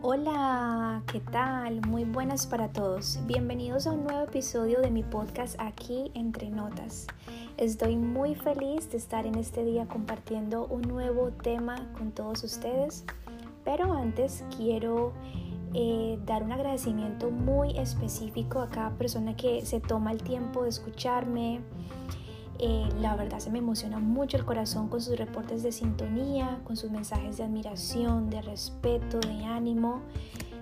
Hola, ¿qué tal? Muy buenas para todos. Bienvenidos a un nuevo episodio de mi podcast aquí entre notas. Estoy muy feliz de estar en este día compartiendo un nuevo tema con todos ustedes, pero antes quiero eh, dar un agradecimiento muy específico a cada persona que se toma el tiempo de escucharme, eh, la verdad se me emociona mucho el corazón con sus reportes de sintonía, con sus mensajes de admiración, de respeto, de ánimo,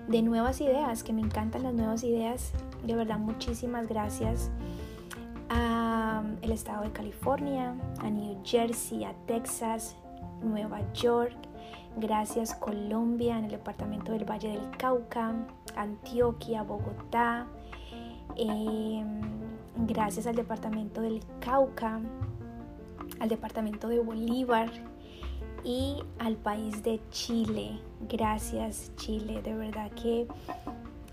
de nuevas ideas, que me encantan las nuevas ideas. De verdad, muchísimas gracias a el estado de California, a New Jersey, a Texas, Nueva York. Gracias Colombia, en el departamento del Valle del Cauca, Antioquia, Bogotá. Eh, gracias al departamento del Cauca, al departamento de Bolívar y al país de Chile. Gracias Chile, de verdad que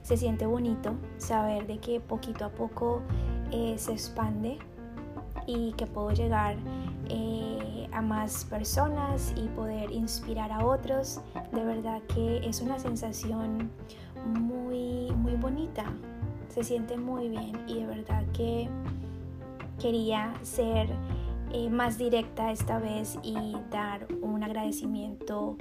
se siente bonito saber de que poquito a poco eh, se expande y que puedo llegar eh, a más personas y poder inspirar a otros. De verdad que es una sensación muy, muy bonita, se siente muy bien y de verdad que quería ser eh, más directa esta vez y dar un agradecimiento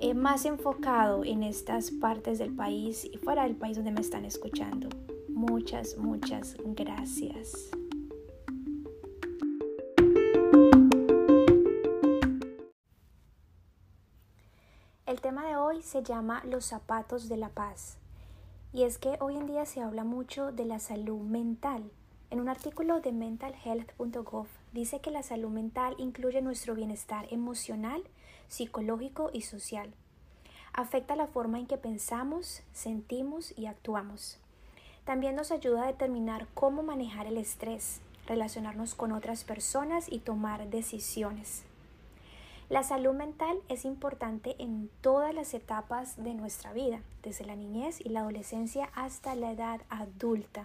eh, más enfocado en estas partes del país y fuera del país donde me están escuchando. Muchas, muchas gracias. Se llama Los zapatos de la paz. Y es que hoy en día se habla mucho de la salud mental. En un artículo de mentalhealth.gov dice que la salud mental incluye nuestro bienestar emocional, psicológico y social. Afecta la forma en que pensamos, sentimos y actuamos. También nos ayuda a determinar cómo manejar el estrés, relacionarnos con otras personas y tomar decisiones. La salud mental es importante en todas las etapas de nuestra vida, desde la niñez y la adolescencia hasta la edad adulta.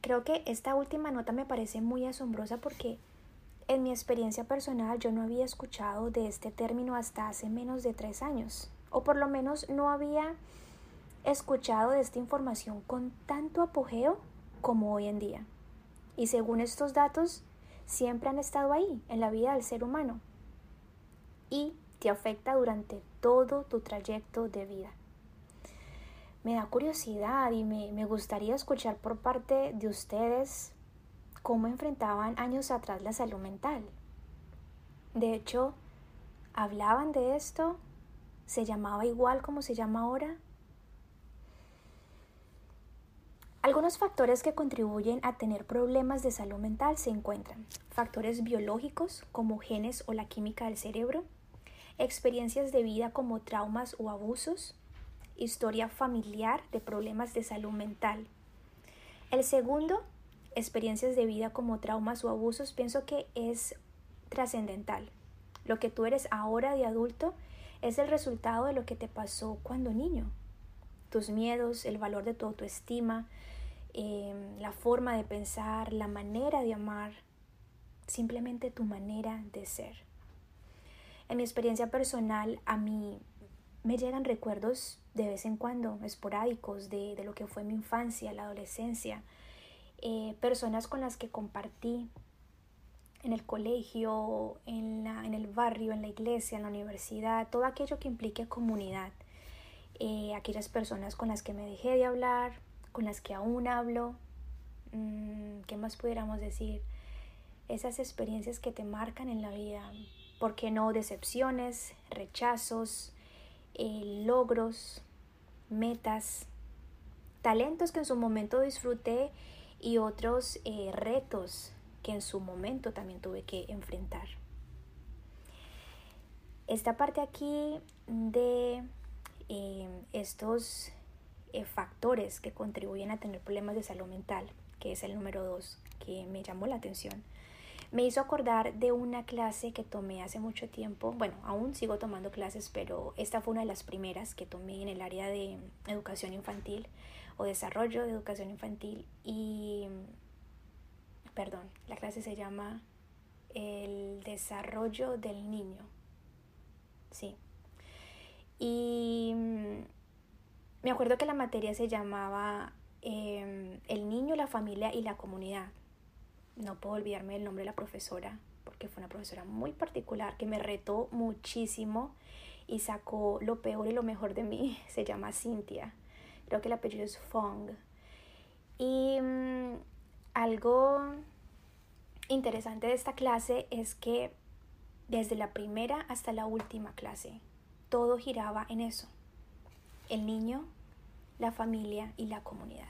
Creo que esta última nota me parece muy asombrosa porque en mi experiencia personal yo no había escuchado de este término hasta hace menos de tres años, o por lo menos no había escuchado de esta información con tanto apogeo como hoy en día. Y según estos datos, siempre han estado ahí en la vida del ser humano y te afecta durante todo tu trayecto de vida. Me da curiosidad y me, gustaría escuchar por parte de ustedes cómo enfrentaban años atrás la salud mental. De hecho, hablaban de esto, se llamaba igual como se llama ahora. Algunos factores que contribuyen a tener problemas de salud mental se encuentran factores biológicos como genes o la química del cerebro, experiencias de vida como traumas o abusos, historia familiar de problemas de salud mental. El segundo, experiencias de vida como traumas o abusos, pienso que es trascendental. Lo que tú eres ahora de adulto es el resultado de lo que te pasó cuando niño. Tus miedos, el valor de tu autoestima, em, la forma de pensar, la manera de amar, simplemente tu manera de ser. En mi experiencia personal, a mí me llegan recuerdos de vez en cuando, esporádicos, de, lo que fue mi infancia, la adolescencia, eh, personas con las que compartí en el colegio, en, la, en, el barrio, en la iglesia, en la universidad, todo aquello que implique comunidad. Eh, aquellas personas con las que me dejé de hablar, con las que aún hablo, mm, ¿qué más pudiéramos decir? Esas experiencias que te marcan en la vida, ¿por qué no decepciones, rechazos, eh, logros, metas, talentos que en su momento disfruté y otros eh, retos que en su momento también tuve que enfrentar. Esta parte aquí de eh, estos factores que contribuyen a tener problemas de salud mental, que es el número dos, que me llamó la atención me hizo acordar de una clase que tomé hace mucho tiempo. Bueno, aún sigo tomando clases, pero esta fue una de las primeras que tomé en el área de educación infantil o desarrollo de educación infantil. Y perdón, la clase se llama El desarrollo del niño. Sí. Y mm, me acuerdo que la materia se llamaba em, El niño, la familia y la comunidad. No puedo olvidarme del nombre de la profesora, porque fue una profesora muy particular que me retó muchísimo y sacó lo peor y lo mejor de mí. Se llama Cintia. Creo que el apellido es Fong. Y mm, algo interesante de esta clase es que desde la primera hasta la última clase, todo giraba en eso. El niño, la familia y la comunidad.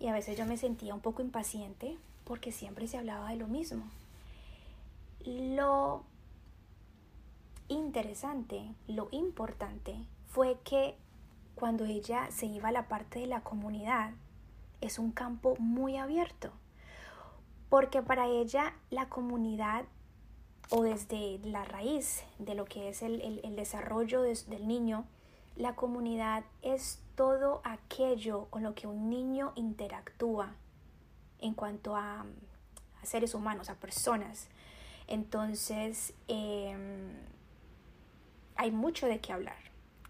Y a veces yo me sentía un poco impaciente porque siempre se hablaba de lo mismo. Lo interesante, lo importante fue que cuando ella se iba a la parte de la comunidad, es un campo muy abierto, porque para ella la comunidad o desde la raíz de lo que es el, desarrollo del niño, la comunidad es todo aquello con lo que un niño interactúa en cuanto a, seres humanos, a personas. Entonces, em, hay mucho de qué hablar.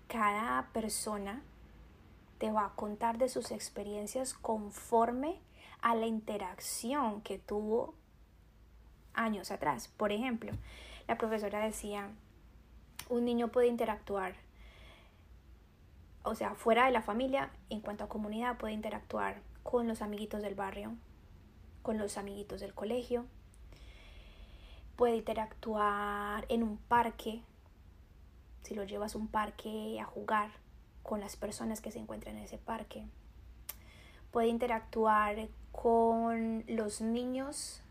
Cada persona te va a contar de sus experiencias conforme a la interacción que tuvo años atrás. Por ejemplo, la profesora decía, un niño puede interactuar, o sea, fuera de la familia, en cuanto a comunidad, puede interactuar con los amiguitos del barrio, con los amiguitos del colegio, puede interactuar en un parque, si lo llevas a un parque a jugar, con las personas que se encuentran en ese parque. Puede interactuar con los niños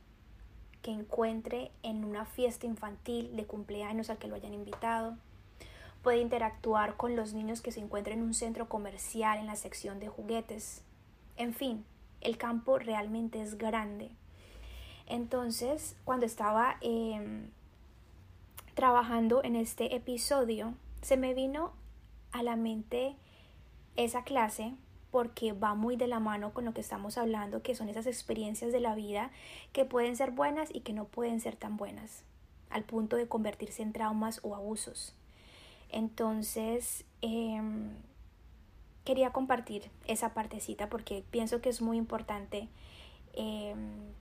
que encuentre en una fiesta infantil de cumpleaños al que lo hayan invitado. Puede interactuar con los niños que se encuentren en un centro comercial en la sección de juguetes. En fin, el campo realmente es grande. Entonces, cuando estaba em, trabajando en este episodio, se me vino a la mente esa clase porque va muy de la mano con lo que estamos hablando, que son esas experiencias de la vida que pueden ser buenas y que no pueden ser tan buenas, al punto de convertirse en traumas o abusos. Entonces, em, quería compartir esa partecita porque pienso que es muy importante em,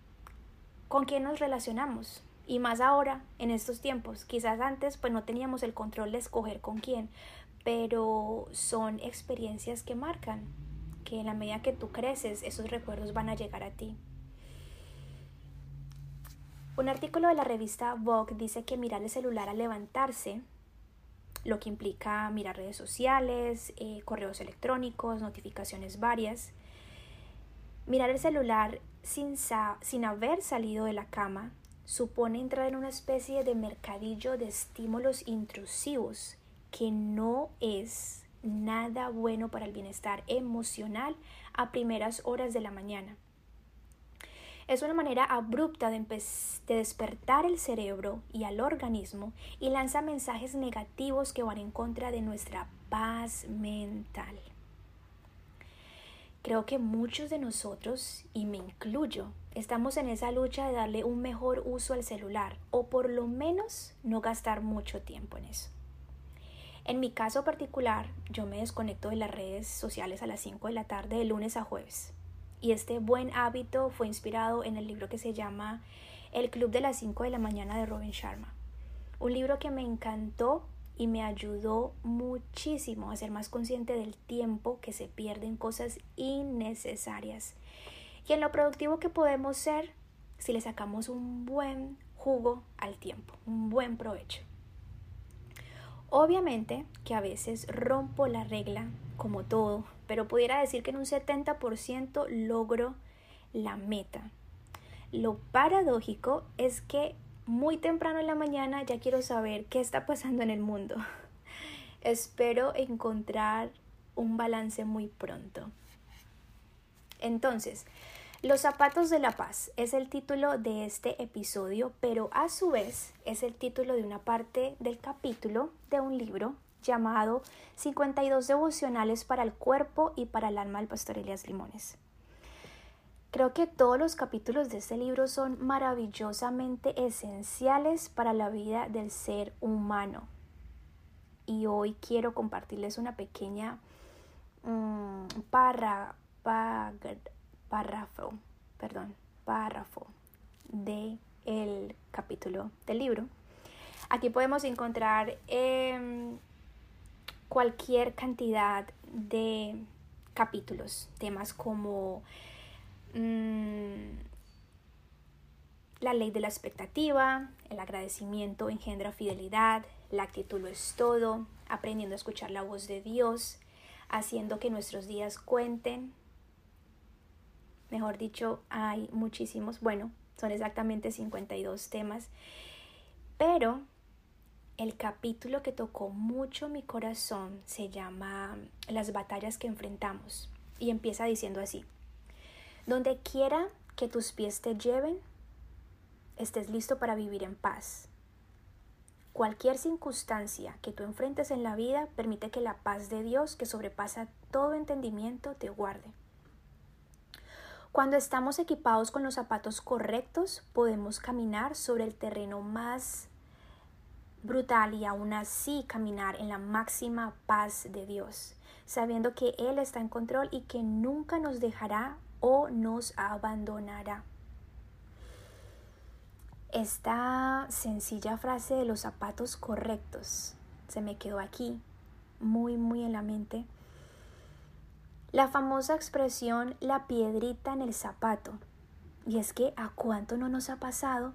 con quién nos relacionamos. Y más ahora, en estos tiempos. Quizás antes pues no teníamos el control de escoger con quién, pero son experiencias que marcan, que en la medida que tú creces, esos recuerdos van a llegar a ti. Un artículo de la revista Vogue dice que mirar el celular al levantarse, lo que implica mirar redes sociales, eh, correos electrónicos, notificaciones varias, mirar el celular sin, sin haber salido de la cama supone entrar en una especie de mercadillo de estímulos intrusivos que no es nada bueno para el bienestar emocional a primeras horas de la mañana. Es una manera abrupta de, despertar el cerebro y al organismo y lanza mensajes negativos que van en contra de nuestra paz mental. Creo que muchos de nosotros, y me incluyo, estamos en esa lucha de darle un mejor uso al celular o por lo menos no gastar mucho tiempo en eso. En mi caso particular, yo me desconecto de las redes sociales a las 5 de la tarde de lunes a jueves. Y este buen hábito fue inspirado en el libro que se llama El Club de las 5 de la mañana de Robin Sharma. Un libro que me encantó y me ayudó muchísimo a ser más consciente del tiempo que se pierde en cosas innecesarias y en lo productivo que podemos ser si le sacamos un buen jugo al tiempo, un buen provecho. Obviamente que a veces rompo la regla, como todo, pero pudiera decir que en un 70% logro la meta. Lo paradójico es que muy temprano en la mañana ya quiero saber qué está pasando en el mundo. Espero encontrar un balance muy pronto. Entonces, los zapatos de la paz es el título de este episodio, pero a su vez es el título de una parte del capítulo de un libro llamado 52 devocionales para el cuerpo y para el alma del pastor Elias Limones. Creo que todos los capítulos de este libro son maravillosamente esenciales para la vida del ser humano. Y hoy quiero compartirles una pequeña um, párrafo, perdón, párrafo de el capítulo del libro. Aquí podemos encontrar em, cualquier cantidad de capítulos, temas como mm, la ley de la expectativa, el agradecimiento engendra fidelidad, la actitud lo es todo, aprendiendo a escuchar la voz de Dios, haciendo que nuestros días cuenten. Mejor dicho, hay muchísimos, bueno, son exactamente 52 temas, pero el capítulo que tocó mucho mi corazón se llama Las batallas que enfrentamos y empieza diciendo así, donde quiera que tus pies te lleven, estés listo para vivir en paz. Cualquier circunstancia que tú enfrentes en la vida permite que la paz de Dios, que sobrepasa todo entendimiento, te guarde. Cuando estamos equipados con los zapatos correctos, podemos caminar sobre el terreno más brutal y aún así caminar en la máxima paz de Dios, sabiendo que Él está en control y que nunca nos dejará o nos abandonará. Esta sencilla frase de los zapatos correctos se me quedó aquí, muy, muy en la mente. La famosa expresión la piedrita en el zapato. Y es que a cuánto no nos ha pasado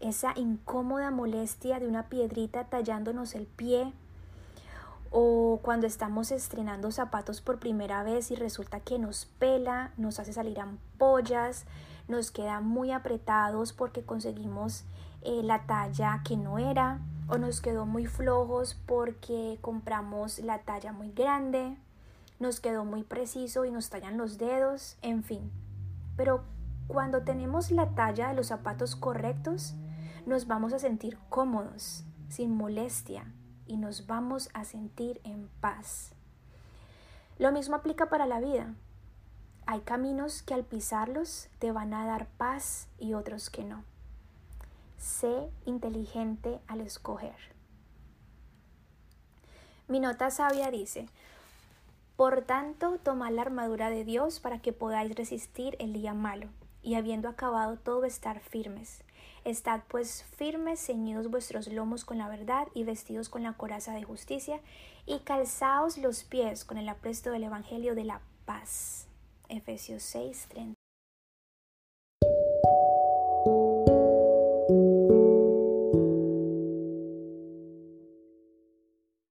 esa incómoda molestia de una piedrita tallándonos el pie o cuando estamos estrenando zapatos por primera vez y resulta que nos pela, nos hace salir ampollas, nos quedan muy apretados porque conseguimos eh, la talla que no era o nos quedó muy flojos porque compramos la talla muy grande, nos quedó muy preciso y nos tallan los dedos, en fin. Pero cuando tenemos la talla de los zapatos correctos, nos vamos a sentir cómodos, sin molestia, y nos vamos a sentir en paz. Lo mismo aplica para la vida. Hay caminos que al pisarlos te van a dar paz y otros que no. Sé inteligente al escoger. Mi nota sabia dice, por tanto, tomad la armadura de Dios para que podáis resistir el día malo, y habiendo acabado todo estar firmes. Estad pues firmes, ceñidos vuestros lomos con la verdad y vestidos con la coraza de justicia, y calzaos los pies con el apresto del Evangelio de la paz. Efesios 6, 30.